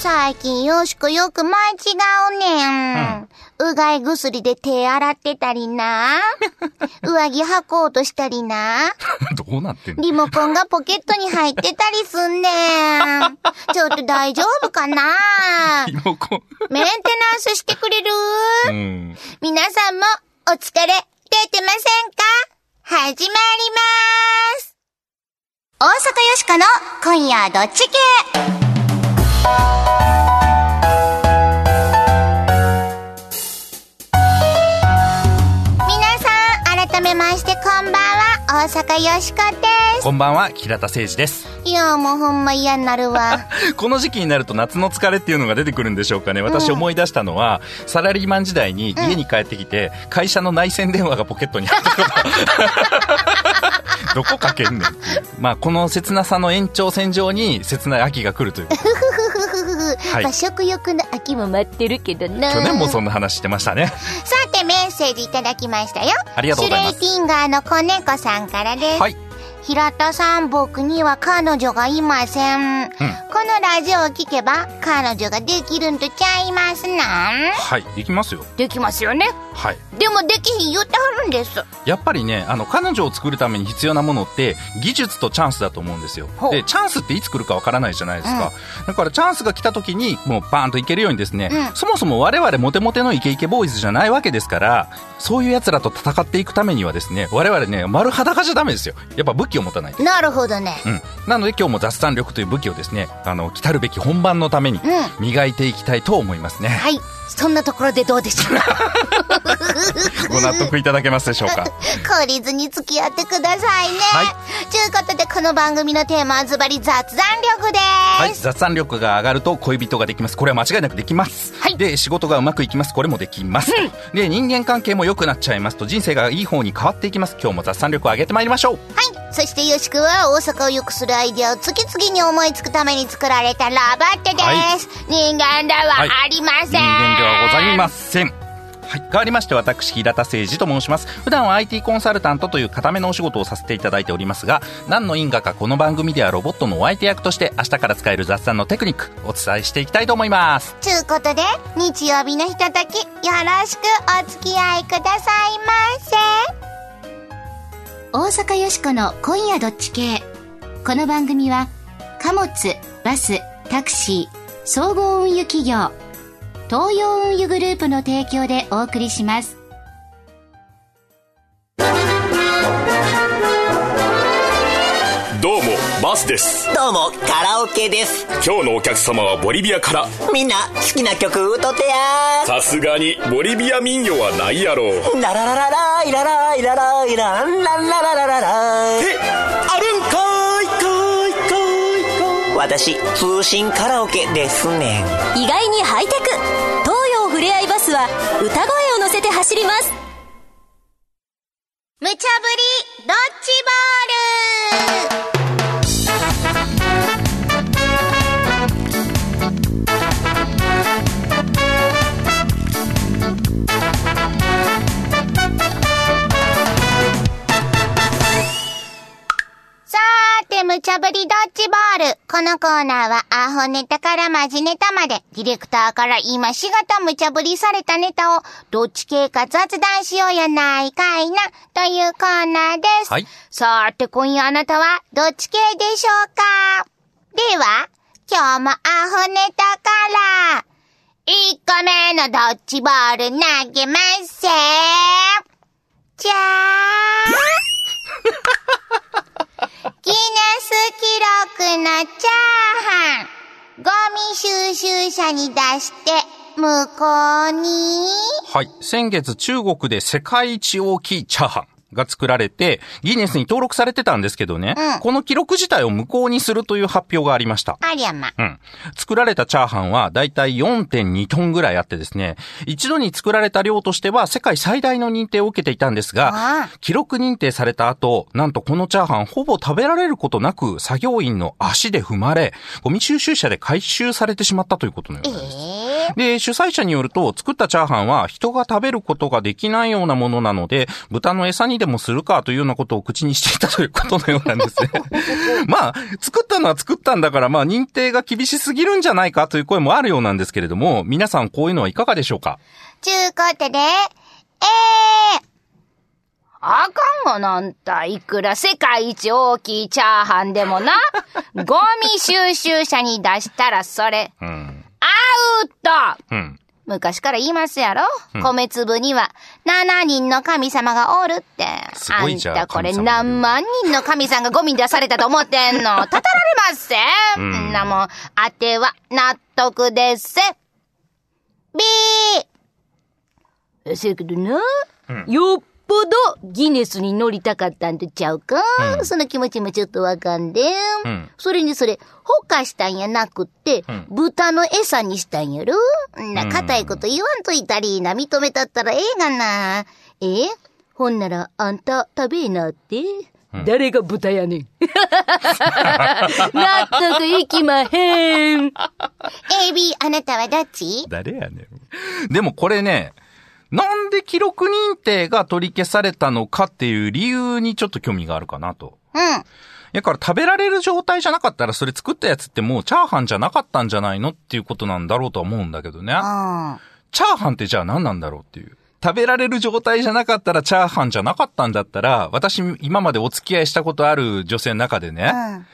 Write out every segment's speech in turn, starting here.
最近よしこよく間違うねん。うがい薬で手洗ってたりな。上着履こうとしたりな。どうなってんの？リモコンがポケットに入ってたりすんねん。ちょっと大丈夫かな？リモコン。メンテナンスしてくれる？うん。皆さんもお疲れ出てませんか？始まります大阪よしこの今夜どっち系？ましてこんばんは大阪よしこですこんばんは、平田誠二です。いやもうほんま嫌になるわ この時期になると夏の疲れっていうのが出てくるんでしょうかね。私思い出したのは、サラリーマン時代に家に帰ってきて、会社の内線電話がポケットに入ったこと。どこかけんねんっていう。まあ、この切なさの延長線上に切ない秋が来るというはいまあ食欲の秋も待ってるけどな去年もそんな話してましたね。さてメッセージいただきましたよ。ありがとうございます。シュレイティンガーの子猫さんからです、はい。平田さん僕には彼女がいません、このラジオを聞けば彼女ができるんとちゃいますな。んはい、できますよ。できますよね。はい。でもできひん言ってはるんです。やっぱりね、あの、彼女を作るために必要なものって、技術とチャンスだと思うんですよ。で、チャンスっていつ来るかわからないじゃないですか。だから、チャンスが来た時に、もうバーンといけるようにですね、うん。そもそも我々モテモテのイケイケボーイズじゃないわけですから、そういう奴らと戦っていくためにはですね、我々ね、丸裸じゃダメですよ。やっぱ武器を持たないと。なるほどねうん。なので今日も雑談力という武器をですね、あの、来たるべき本番のためにう磨いていきたいと思いますね。はいそんなところでどうでしょう ご納得いただけますでしょうか？懲りずに付き合ってくださいね。はいということで、この番組のテーマはズバリ雑談力です。はい、雑談力が上がると恋人ができます。これは間違いなくできます。はいで、仕事がうまくいきます。これもできます。で、人間関係も良くなっちゃいますと、人生がいい方に変わっていきます。今日も雑談力を上げてまいりましょう。はい。そして、よしくは大阪を良くするアイデアを次々に思いつくために作られたラバッテです。はい人間でははいありません。ではございません。はい。変わりまして、私、平田誠二と申します。普段は IT コンサルタントという固めのお仕事をさせていただいておりますが、何の因果かこの番組ではロボットのお相手役として、明日から使える雑談のテクニック、お伝えしていきたいと思います。ということで、日曜日のひととき、よろしくお付き合いくださいませ。大阪よしこの今夜どっち系。この番組は、貨物、バス、タクシー、総合運輸企業、東洋運輸グループの提供でお送りします。どうもバスですどうも、カラオケです。今日のお客様はボリビアからみんな、好きな曲歌ってやさすがにボリビア民謡はないやろうー。ララララライラライラライランランラララララえあるんかーいかーいかーいかーい私、通信カラオケですねん。意外にハイテクスは歌声を乗せて走ります。無茶ぶりドッジボール。無茶ぶりドッジボール。このコーナーは、アホネタからマジネタまで、ディレクターから今しがた無茶ぶりされたネタを、どっち系か雑談しようやないかいな、というコーナーです。はいさーて、今夜あなたは、どっち系でしょうか？では、今日もアホネタから、1個目のドッジボール投げますせじゃー車に出して、向こうに、はい。先月中国で世界一大きいチャーハンが作られて、ギネスに登録されてたんですけどね、うんこの記録自体を無効にするという発表がありました。ありゃま。うん。作られたチャーハンはだいたい4.2トンぐらいあってですね、一度に作られた量としては世界最大の認定を受けていたんですが記録認定された後、なんとこのチャーハンほぼ食べられることなく作業員の足で踏まれ、ゴミ収集車で回収されてしまったということのようえなんです。えで、主催者によると、作ったチャーハンは人が食べることができないようなものなので、豚の餌にでもするかというようなことを口にしていたということのようなんですね。まあ、作ったのは作ったんだから、まあ、認定が厳しすぎるんじゃないかという声もあるようなんですけれども、皆さんこういうのはいかがでしょうか？ちゅうことで、えー、あかんがなんた、いくら世界一大きいチャーハンでもな、ゴミ収集車に出したらそれ、うん。アウトうん。昔から言いますやろ、米粒には7人の神様がおるって。すごいじゃんあんたこれ何万人の神さんがゴミに出されたと思ってんの？たたられません。うんんなもん、あては納得です。ビーせやけどな、よっぽどギネスに乗りたかったんとちゃうか、うんその気持ちもちょっとわかんで。うんそれにそれ、ほかしたんやなくって、うん豚の餌にしたんやろ？んな、うん硬いこと言わんといたりな、認めたったらええがな。え？ほんなら、あんた食べえなって。誰が豚やねん。納得いきまへん。A、B、あなたはどっち？誰やねん。でもこれね、なんで記録認定が取り消されたのかっていう理由にちょっと興味があるかなと。うん。だから食べられる状態じゃなかったらそれ作ったやつってもうチャーハンじゃなかったんじゃないのっていうことなんだろうとは思うんだけどね。あチャーハンってじゃあ何なんだろうっていう。食べられる状態じゃなかったらチャーハンじゃなかったんだったら、私今までお付き合いしたことある女性の中でね、あ。うん。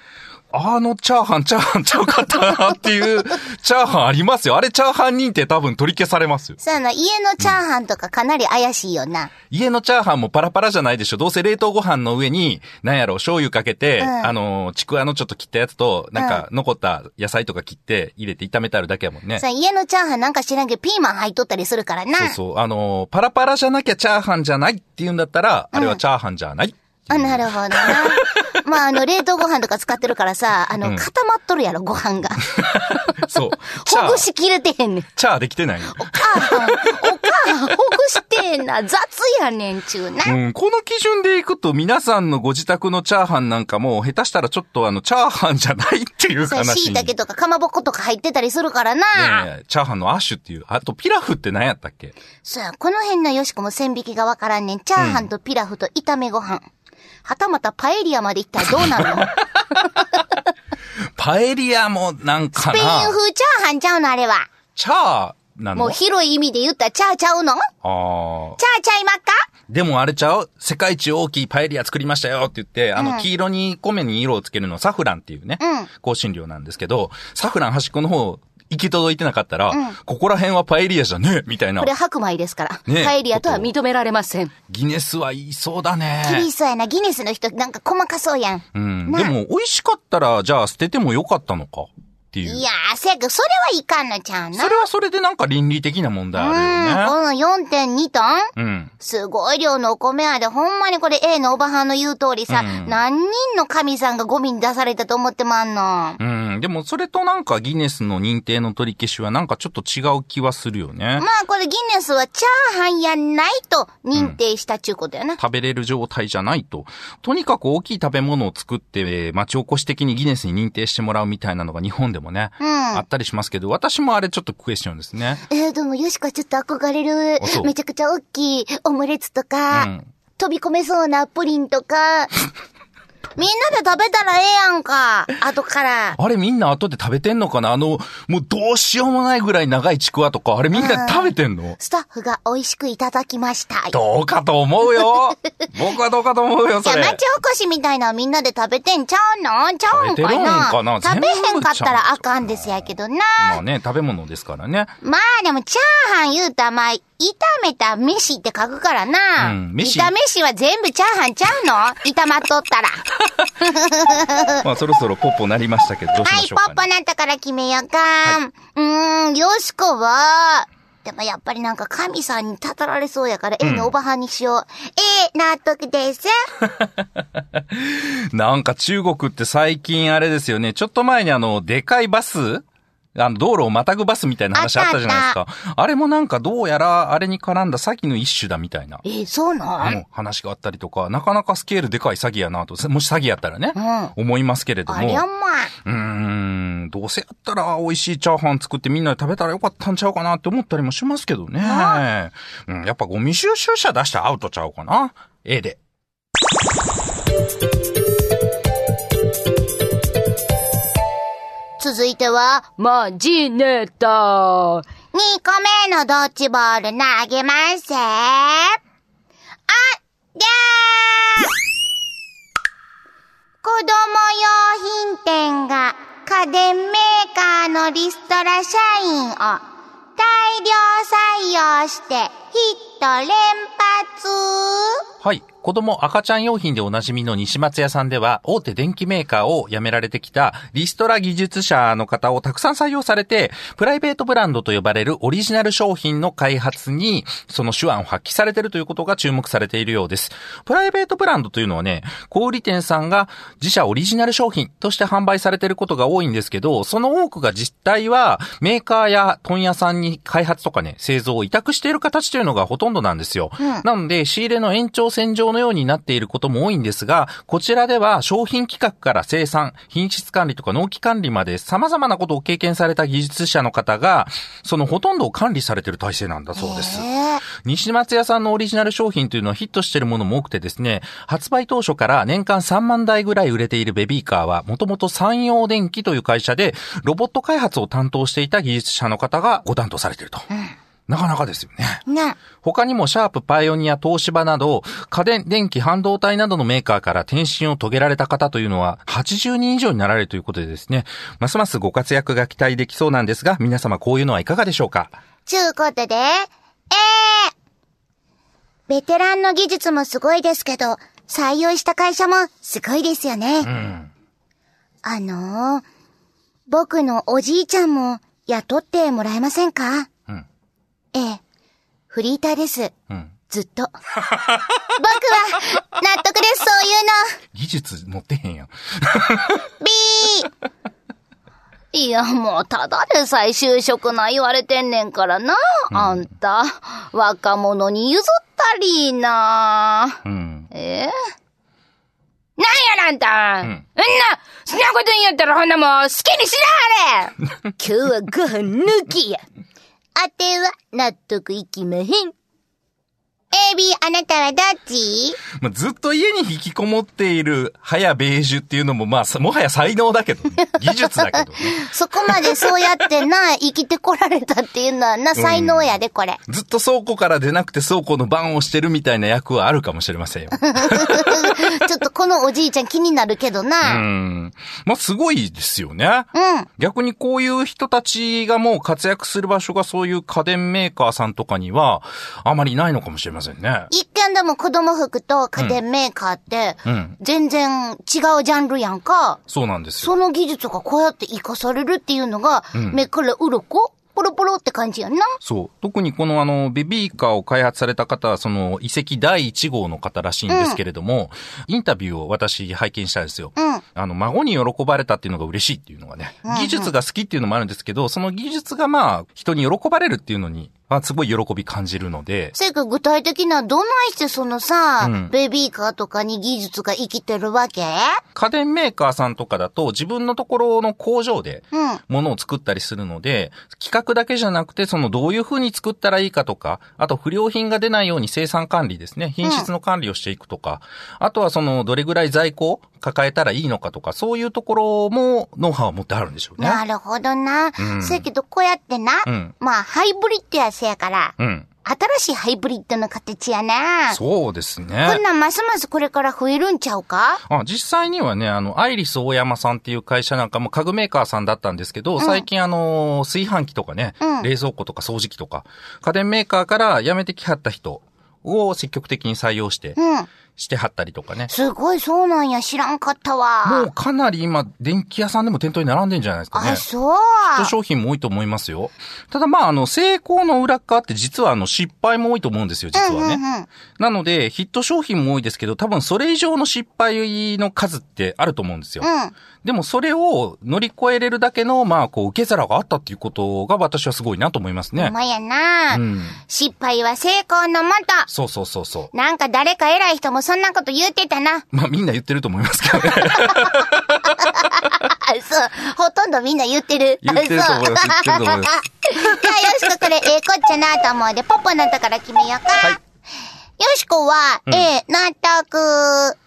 あのチャーハン、チャーハンちゃうかったなっていうチャーハンありますよ。あれチャーハン認定多分取り消されますよ。そうやな、家のチャーハンとかかなり怪しいよな。家のチャーハンもパラパラじゃないでしょ。どうせ冷凍ご飯の上に、なんやろ、醤油かけて、うんあの、ちくわのちょっと切ったやつと、なんか残った野菜とか切って入れて炒めてあるだけやもんね。さ、家のチャーハンなんか知らんけど、ピーマン入っとったりするからな。そうそう。あの、パラパラじゃなきゃチャーハンじゃないって言うんだったら、あれはチャーハンじゃないうあ、なるほどな。まあ、あの、冷凍ご飯とか使ってるからさ、あの、うん固まっとるやろ、ご飯が。そう。チャー、ほぐしきれてへんねん。チャーできてないの。ああ、おかん、ほぐしてんな。雑やねんちゅうな。うん、この基準でいくと皆さんのご自宅のチャーハンなんかも下手したらちょっとあの、チャーハンじゃないっていうそう、話に。椎茸とかかまぼことか入ってたりするからな。ねえチャーハンのアッシュっていう。あと、ピラフって何やったっけ？そうや、この辺のよしこも線引きがわからんねん。チャーハンとピラフと炒めご飯。はたまたパエリアまで行ったらどうなるの？パエリアもなんかスペインな。風チャーハンちゃうのあれは。チャーなの？もう広い意味で言ったらチャーちゃうの？チャああ。ーちゃいまっか？でもあれちゃう？世界一大きいパエリア作りましたよって言って、あうん。の、黄色に米に色をつけるのサフランっていうね、うん。香辛料なんですけど、サフラン端っこの方、行き届いてなかったら、んここら辺はパエリアじゃねえみたいなこれ。白米ですから。ねパエリアとは認められません。ギネスは言いそうだね。厳しそうやな。ギネスの人なんか細かそうやん。うん。なでも、美味しかったら、じゃあ捨ててもよかったのかっていう。いやー、せやけど、それはいかんのちゃうな。それはそれでなんか倫理的な問題あうん、この4.2トン？るよね。うん。すごい量のお米やで、ほんまにこれ A のおばはんの言う通りさ、うん何人の神さんがゴミに出されたと思ってまんの？うん。でも、それとなんかギネスの認定の取り消しはなんかちょっと違う気はするよね。まあこれギネスはチャーハンやないと認定したっちゅうことやな。食べれる状態じゃないと。とにかく大きい食べ物を作って、えー町おこし的にギネスに認定してもらうみたいなのが日本でもね、うんあったりしますけど、私もあれちょっとクエスチョンですね。えー、でもよしこちょっと憧れる。めちゃくちゃ大きいオムレツとか、うん飛び込めそうなプリンとか、みんなで食べたらええやんか。後から。あれみんな後で食べてんのかな？あの、もうどうしようもないぐらい長いちくわとか、あれみんなで食べてんの？スタッフが美味しくいただきました。どうかと思うよ 僕はどうかと思うよ、それ。じゃあ町おこしみたいなのみんなで食べてんちゃうの？ちゃうんか食べてるんなかな？食べへんかったらあかんですやけどな。まあね、食べ物ですからね。まあでもチャーハン言うたらまあ、炒めた飯って書くからな。うん飯炒飯は全部チャーハンちゃうの？炒まっとったら。まあそろそろポッポなりましたけど、どうしはい、ましょうか、ね。ポッポなったから決めようか。うーん、よしこは、でもやっぱりなんか神さんにたたられそうやから、ええのおばはんにしよう。ええ、納得です。なんか中国って最近あれですよね、ちょっと前にあの、でかいバスあの、道路をまたぐバスみたいな話あったじゃないですか。あれもなんかどうやら、あれに絡んだ詐欺の一種だみたいな。えそうなん、うん話があったりとか、なかなかスケールでかい詐欺やなと、もし詐欺やったらね、うん思いますけれども。ありゃまあ。うーん、ん、どうせやったら美味しいチャーハン作ってみんなで食べたらよかったんちゃうかなって思ったりもしますけどね。うん、やっぱゴミ収集車出したらアウトちゃうかな。A で。続いては、マジネタ。2個目のドッジボール投げますせ。あ、りゃー子供用品店が家電メーカーのリストラ社員を大量採用してト連発はい。子供赤ちゃん用品でおなじみの西松屋さんでは、大手電機メーカーを辞められてきたリストラ技術者の方をたくさん採用されて、プライベートブランドと呼ばれるオリジナル商品の開発に、その手腕を発揮されているということが注目されているようです。プライベートブランドというのはね、小売店さんが自社オリジナル商品として販売されていることが多いんですけど、その多くが実態はメーカーや問屋さんに開発とかね、製造を委託している形というのがほとんどなんですよ。なので、仕入れの延長線上のようになっていることも多いんですが、こちらでは商品企画から生産、品質管理とか納期管理まで様々なことを経験された技術者の方が、そのほとんどを管理されている体制なんだそうです。えー西松屋さんのオリジナル商品というのはヒットしているものも多くてですね、発売当初から年間3万台ぐらい売れているベビーカーは、もともと山陽電機という会社で、ロボット開発を担当していた技術者の方がご担当されていると。なかなかですよね。な、他にもシャープ、パイオニア、東芝など、家電、電気、半導体などのメーカーから転身を遂げられた方というのは80人以上になられるということでですね、ますますご活躍が期待できそうなんですが、皆様こういうのはいかがでしょうか？ちゅうことで、えー、ベテランの技術もすごいですけど、採用した会社もすごいですよね。うん。あのー、僕のおじいちゃんも雇ってもらえませんか？うん。ええ、フリーターです。うん。ずっと。僕は、納得です、そういう技術持ってへんやん。の。ビーいや、もう、ただでさえ就職な言われてんねんからな。あんた、若者に譲ったりな。うん。えなんやなんた、うんん、な、そんなこと言うんやったらほんなもん好きにしなはれ 今日はご飯抜きや。あては、納得いきまへん。A、B、あなたはどっち？まあ、ずっと家に引きこもっている、早ベージュっていうのも、まあ、さもはや才能だけどね。技術だけどね。そこまでそうやってな、生きてこられたっていうのはな、才能やで、これ。ずっと倉庫から出なくて倉庫の番をしてるみたいな役はあるかもしれませんよ。ちょっとこのおじいちゃん気になるけどうな。ん。まあ、すごいですよね。うん。逆にこういう人たちがもう活躍する場所がそういう家電メーカーさんとかには、あまりないのかもしれませんね。一見でも子供服と家電メーカーってうん、全然違うジャンルやんか。そうなんですよ。その技術がこうやって活かされるっていうのが、うん目から鱗？ポロポロって感じやんな。そう。特にこのあの、ベビーカーを開発された方は、その、遺跡第1号の方らしいんですけれども、インタビューを私拝見したんですよ。うん。あの、孫に喜ばれたっていうのが嬉しいっていうのがね、うん技術が好きっていうのもあるんですけど、その技術がまあ、人に喜ばれるっていうのに、まあ、すごい喜び感じるので、せやけど具体的などないしてそのさ、うんベビーカーとかに技術が生きてるわけ？家電メーカーさんとかだと、自分のところの工場で、うん。ものを作ったりするので、企画だけじゃなくて、そのどういう風に作ったらいいかとか、あと不良品が出ないように生産管理ですね、品質の管理をしていくとか、あとはそのどれぐらい在庫を抱えたらいいのかとか、そういうところもノウハウを持ってあるんでしょうね。なるほどな。うんせやけどこうやってな、うんまあハイブリッドやせやから、うん。新しいハイブリッドの形やな。そうですこんね。なんますますこれから増えるんちゃうか？あ実際にはね、あの、アイリス大山さんっていう会社なんかも家具メーカーさんだったんですけど、最近あの、炊飯器とかね、うん冷蔵庫とか掃除機とか、家電メーカーから辞めてきはった人を積極的に採用して、うん。してはったりとかね。すごいそうなんや、知らんかったわ。もうかなり今、電気屋さんでも店頭に並んでんじゃないですかねあ、。そう。ヒット商品も多いと思いますよ。ただまあ、あの、成功の裏側って実はあの、失敗も多いと思うんですよ、実はね。うんうんうんなので、ヒット商品も多いですけど、多分それ以上の失敗の数ってあると思うんですよ。うん。でもそれを乗り越えれるだけの、まあ、こう、受け皿があったっていうことが私はすごいなと思いますね。ほんまやな、うん。失敗は成功のもと。そうそうそうそう。なんか誰か偉い人もそんなこと言うてたな。まあみんな言ってると思いますけどね。そう。ほとんどみんな言ってる。言ってると思います言ってると思います じゃあ、よしここれ、ええこっちゃなと思うんで、ポッポのとこから決めようか。はいよしこは、ええ、納得。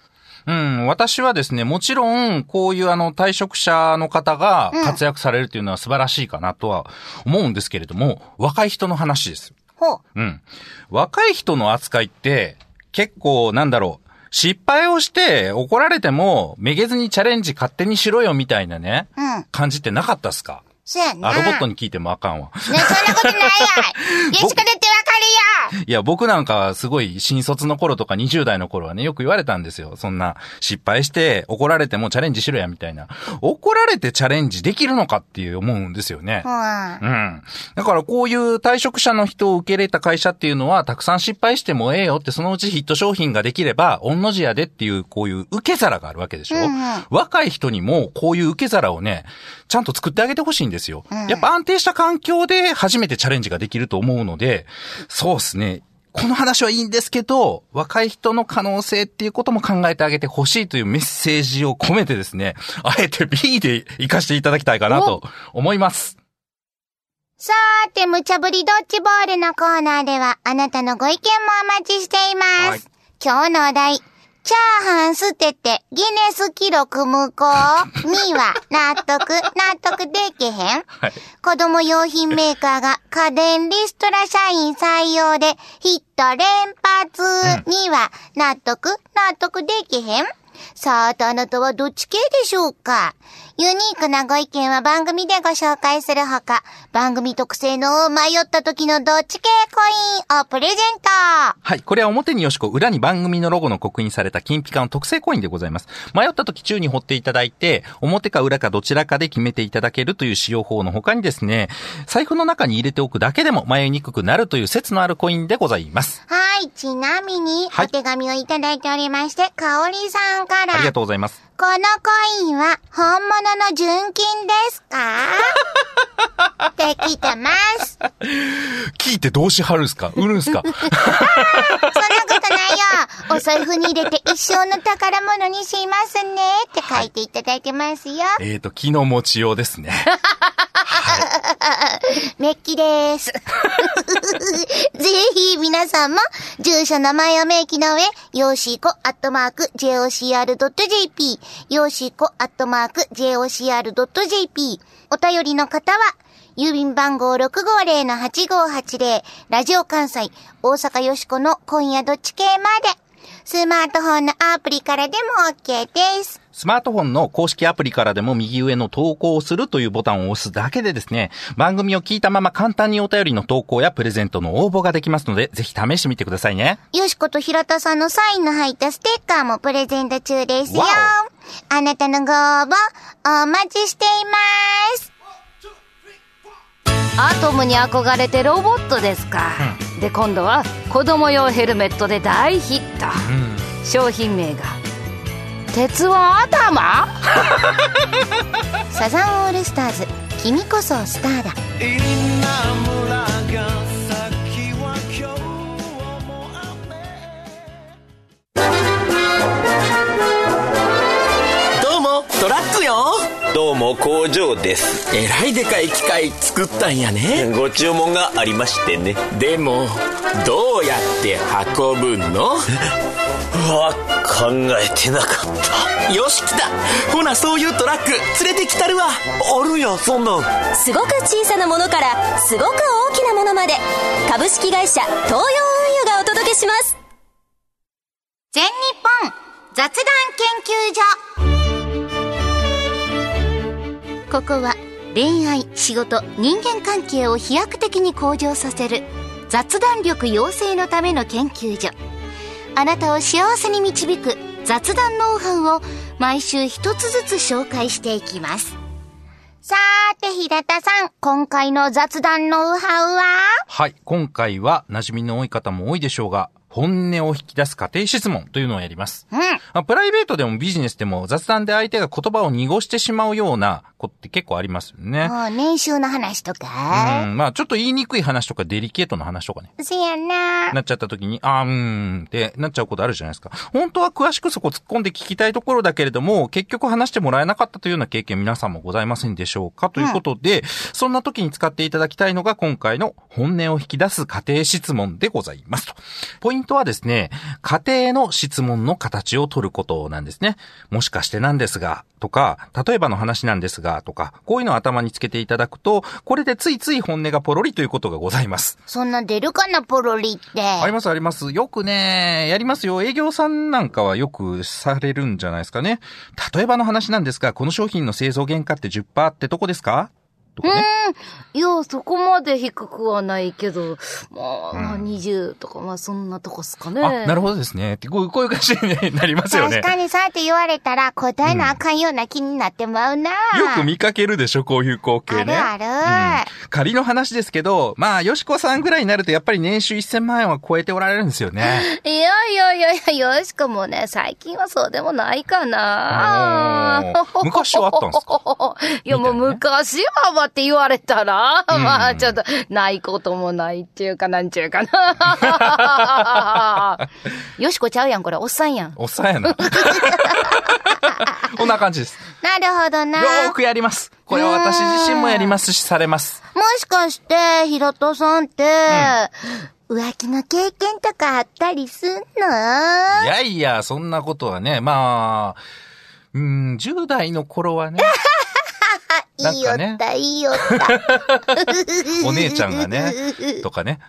うん、私はですね、もちろん、こういうあの、退職者の方が活躍されるっていうのは素晴らしいかなとは思うんですけれども、若い人の話です。ほう。うん。若い人の扱いって、結構、なんだろう、失敗をして怒られても、めげずにチャレンジ勝手にしろよみたいなね、うん。感じってなかったっすか？そうやな。あ、ロボットね、に聞いてもあかんわ。そんなことないや。いや、僕なんかはすごい新卒の頃とか20代の頃はね、よく言われたんですよ。そんな、失敗して怒られてもチャレンジしろや、みたいな。怒られてチャレンジできるのかっていう思うんですよね。うん。うん。だからこういう退職者の人を受け入れた会社っていうのは、たくさん失敗してもええよって、そのうちヒット商品ができれば、御の字やでっていう、こういう受け皿があるわけでしょ、うんうん若い人にも、こういう受け皿をね、ちゃんと作ってあげてほしいんですよ。やっぱ安定した環境で初めてチャレンジができると思うので、そうですね。この話はいいんですけど、若い人の可能性っていうことも考えてあげてほしいというメッセージを込めてですね、あえて B で活かしていただきたいかなと思います。さーて、無茶ぶりドッジボールのコーナーでは、あなたのご意見もお待ちしています。はい今日のお題、チャーハン捨ててギネス記録無効。には納得、納得できへん。はい。子供用品メーカーが家電リストラ社員採用でヒット連発。には納得、納得できへんさあ、あなたはどっち系でしょうか？ユニークなご意見は番組でご紹介するほか、番組特製の迷った時のどっち系コインをプレゼントはい。これは表によしこ、裏に番組のロゴの刻印された金ピカの特製コインでございます。迷った時宙に掘っていただいて、表か裏かどちらかで決めていただけるという使用法の他にですね、財布の中に入れておくだけでも迷いにくくなるという説のあるコインでございます。はい、ちなみに、はいお手紙をいただいておりまして、かおりさんから、ありがとうございます。このコインは本物の純金ですか？って聞いてます。聞いてどうしはるんすか？売るんすか？そんなことないよ。お財布に入れて一生の宝物にしますねって書いていただいてますよ。えーと、気の持ちようですね。メッキです。ぜひ皆さんも、住所名前を明記の上、よーしーこアットマーク jocr.jp、よしこアットマーク jocr.jp、お便りの方は、郵便番号650-8580、ラジオ関西、大阪よしこの今夜どっち系まで、スマートフォンのアプリからでも OK です。スマートフォンの公式アプリからでも右上の投稿をするというボタンを押すだけでですね、番組を聞いたまま簡単にお便りの投稿やプレゼントの応募ができますので、ぜひ試してみてくださいね。よしこと平田さんのサインの入ったステッカーもプレゼント中ですよわ。あなたのご応募お待ちしています。アトムに憧れてロボットですか、で今度は子供用ヘルメットで大ヒット、商品名が鉄腕頭？サザンオールスターズ、君こそスターだ。どうもトラックよ。どうも工場です。えらいでかい機械作ったんやね。ご注文がありましてね。でもどうやって運ぶの？うわ考えてなかった。よし来た。ほなそういうトラック連れてきたるわ。あるやそんなん。すごく小さなものからすごく大きなものまで。株式会社東洋運輸がお届けします。全日本雑談研究所ここは恋愛、仕事、人間関係を飛躍的に向上させる雑談力養成のための研究所あなたを幸せに導く雑談ノウハウを毎週一つずつ紹介していきますさーて平田さん今回の雑談ノウハウは？はい。今回は馴染みの多い方も多いでしょうが、本音を引き出す家庭質問というのをやります。うん。まあ、プライベートでもビジネスでも雑談で相手が言葉を濁してしまうような子って結構ありますよね。もう年収の話とうか。ん、まあちょっと言いにくい話とかデリケートな話とかね。せやな。なっちゃった時に、あーうーんってなっちゃうことあるじゃないですか。本当は詳しくそこ突っ込んで聞きたいところだけれども、結局話してもらえなかったというような経験皆さんもございませんでしょうかということで、そんな時に使っていただきたいのが今回の本音を引き出す家庭質問でございますと。ポイントはですね、家庭の質問の形を取ることなんですね。もしかしてなんですが、とか、例えばの話なんですが、とか、こういうのを頭につけていただくと、これでついつい本音がポロリということがございます。そんな出るかな、ポロリって。ありますあります。よくね、やりますよ。営業さんなんかはよくされるんじゃないですかね。例えばの話なんですが、この商品の製造原価って10%ってどこですかとかね。いや、そこまで低くはないけど、まあ、まあ20とか、まあそんなとこっすかね。あ、なるほどですね。ってこうこういう感じになりますよね確。かにそうやって言われたら答えなあかんような気になってまうな。よく見かけるでしょ、こういう光景ね。あるあるうん仮の話ですけど、まあ、よしこさんぐらいになるとやっぱり年収1000万円は超えておられるんですよね。いやいやいやいや、よしかもね、最近はそうでもないかな。昔はあったんですか？いやもう昔ははって言われたら、まあちょっと、ないこともないっていうかなんちゅうかな。よしこちゃうやん、これ、おっさんやん。おっさんやな。こんな感じです。なるほどな。よーくやります。これは私自身もやりますし、されます。もしかして、ひろとさんって、浮気の経験とかあったりすんの？いやいや、そんなことはね、まあ、うん、10代の頃はね、なんいいよかねった、いいよった。お姉ちゃんがね、とかね。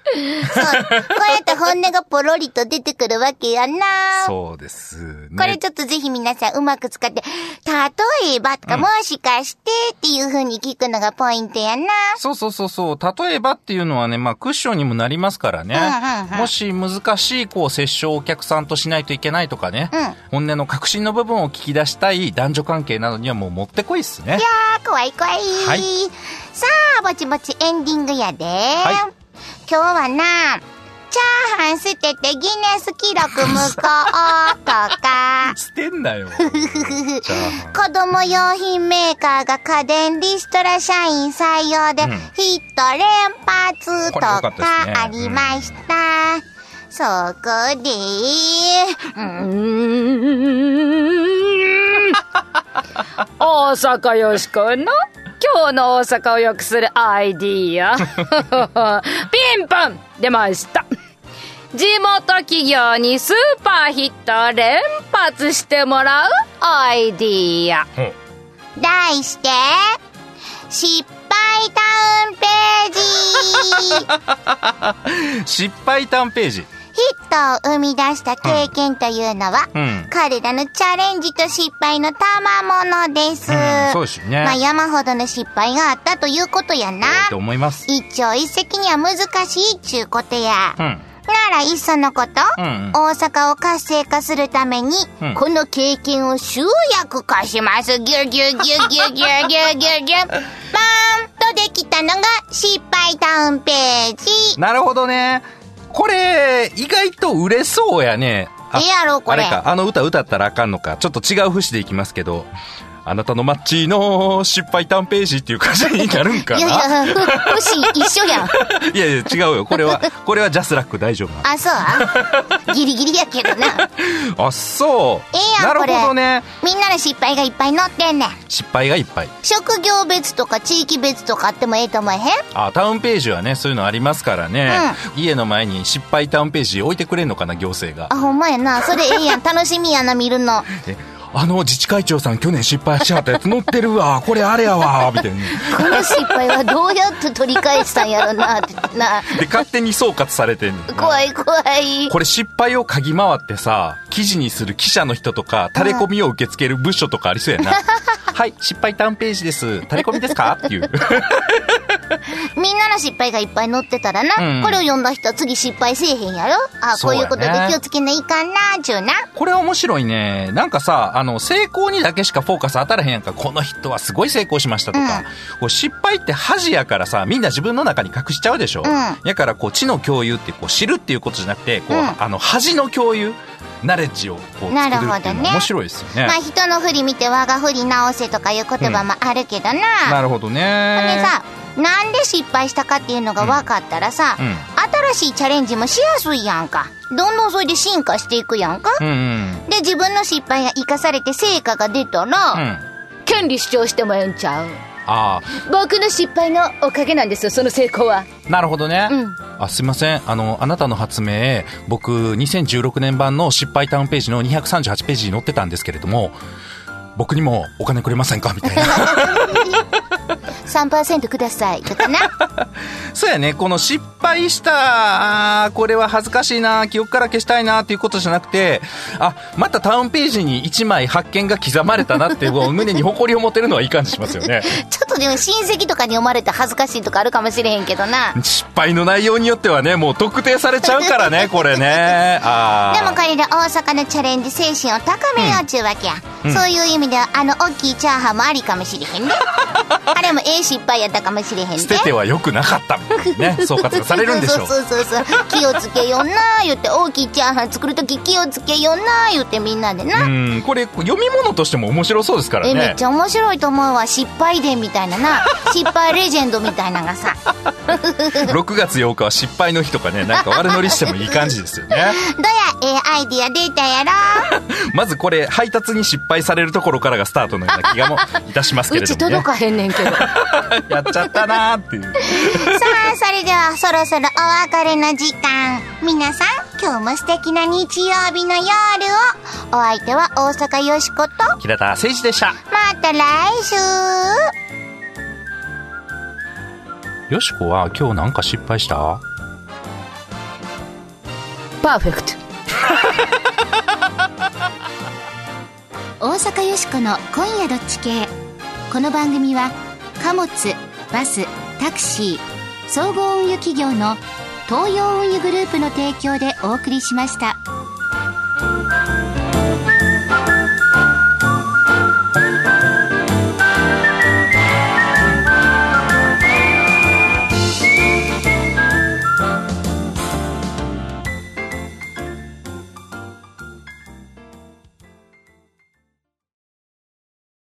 そう。こうやって本音がポロリと出てくるわけやな。そうですね。これちょっとぜひ皆さんうまく使って、例えばとか、もしかしてっていう風に聞くのがポイントやな。そうそうそうそう。例えばっていうのはね、まあクッションにもなりますからね。うんうんうんもし難しいこう接触をお客さんとしないといけないとかね。本音の核心の部分を聞き出したい男女関係などにはもうもってこいっすね。いやー、怖い怖い。はい。さあ、ぼちぼちエンディングやで。い。今日はな、チャーハン捨ててギネス記録無効とか、捨てんなよ。子供用品メーカーが家電リストラ社員採用でうん。ヒット連発とかありました。そこで、うーん、大阪よしこの今日の大阪を良くするアイディア。ピンポン出ました。地元企業にスーパーヒット連発してもらうアイディア。題して、失敗タウンページ失敗ターンページ。ヒットを生み出した経験というのは、うん。彼らのチャレンジと失敗の賜物です。うんそうですよねまあ山ほどの失敗があったということやな。って思います。一朝一夕には難しいっちゅうことや。うん。ならいっそのこと、うん大阪を活性化するために、うんこの経験を集約化します。ギュギュギュギュギュギュギュギュギュ。バーンとできたのが失敗タウンページ。なるほどね。これ、意外と売れそうやね。あええやろこれあれか、あの歌歌ったらあかんのか。ちょっと違う節でいきますけど。あなたのマッチの失敗ターンページっていう感じになるんかな？いやいや、ふ星一緒やん。いやいや、違うよ。これは、これはジャスラック大丈夫なあ、そうギリギリやけどな。の。あ、そう。ええやんなるほどね。みんなの失敗がいっぱい載ってんねん。失敗がいっぱい。職業別とか地域別とかあってもええと思えへん？あ、タウンページはね、そういうのありますからね。家の前に失敗タウンページ置いてくれんのかな、行政があ、。ほんまやな。それええやん。楽しみやな、見るの。えあの自治会長さん去年失敗しはったやつ載ってるわ。これあれやわ。みたいな。この失敗はどうやって取り返したんやろな、ってな。で、勝手に総括されてんねんな怖い怖い。これ失敗を嗅ぎ回ってさ、記事にする記者の人とか、タレコミを受け付ける部署とかありそうやな。はい、失敗ターンページです。タレコミですか？っていう。みんなの失敗がいっぱい載ってたらな、うんこれを読んだ人は次失敗せえへんやろ？あ、こういうことで気をつけないかんな、ちゅうな。これ面白いね。なんかさ、あの、成功にだけしかフォーカス当たらへんやんか。この人はすごい成功しましたとか。うんこう失敗って恥やからさ、みんな自分の中に隠しちゃうでしょ。んやから、こう、知の共有って、こう、知るっていうことじゃなくて、こう、うんあの、恥の共有、ナレッジをこう、な作るっていうのは面白いですよね。まあ人の振り見て我が振り直せとかいう言葉もあるけどな。なるほどほんね。でさ、なんで失敗したかっていうのが分かったらさ、うん新しいチャレンジもしやすいやんか。どんどんそれで進化していくやんか。うんうん。で、自分の失敗が生かされて成果が出たら、うん。権利主張してもええんちゃう？あ僕の失敗のおかげなんですよその成功はあ、なるほどね。うんあ、すいません。あの、あなたの発明、僕、2016年版の失敗タウンページの238ページに載ってたんですけれども、僕にもお金くれませんか？みたいな。3%くださいとかな。そうやね、この失敗した、あーこれは恥ずかしいな、記憶から消したいなっていうことじゃなくて、あ、またタウンページに1枚発見が刻まれたなって、胸に誇りを持てるのはいい感じしますよね。ちょっとでも親戚とかに読まれて恥ずかしいとかあるかもしれへんけどな。失敗の内容によってはね、もう特定されちゃうからね、これね。あーでもこれで大阪のチャレンジ精神を高めようちゅうわけや、そういう意味ではあの大きいチャーハンもありかもしれへんね あれもええ失敗やったかもしれへんで捨てては良くなかった。ね、総括がされるんでしょう。そうそうそうそう気をつけよんな言って大きいチャーハン作るとき気をつけよんな言ってみんなでな、うん、これ読み物としても面白そうですからえめっねち。ゃ面白いと思うわ失敗伝みたいなな 失敗レジェンドみたいなのがさ 6月8日は失敗の日とかね、なんか悪乗りしてもいい感じですよね。どやええアイディア出たやろまずこれ、配達に失敗されるところからがスタートのような気がもいたしますけうちれども、ね届。かへんねんけど。やっちゃったなーっていう。さあそれではそろそろお別れの時間。皆さん今日も素敵な日曜日の夜を。お相手は大阪よしこと。平田誠二でした。また来週。よしこは今日なんか失敗した？パーフェクト。大阪よしこの「今夜どっち系」この番組は貨物バスタクシー総合運輸企業の東洋運輸グループの提供でお送りしました。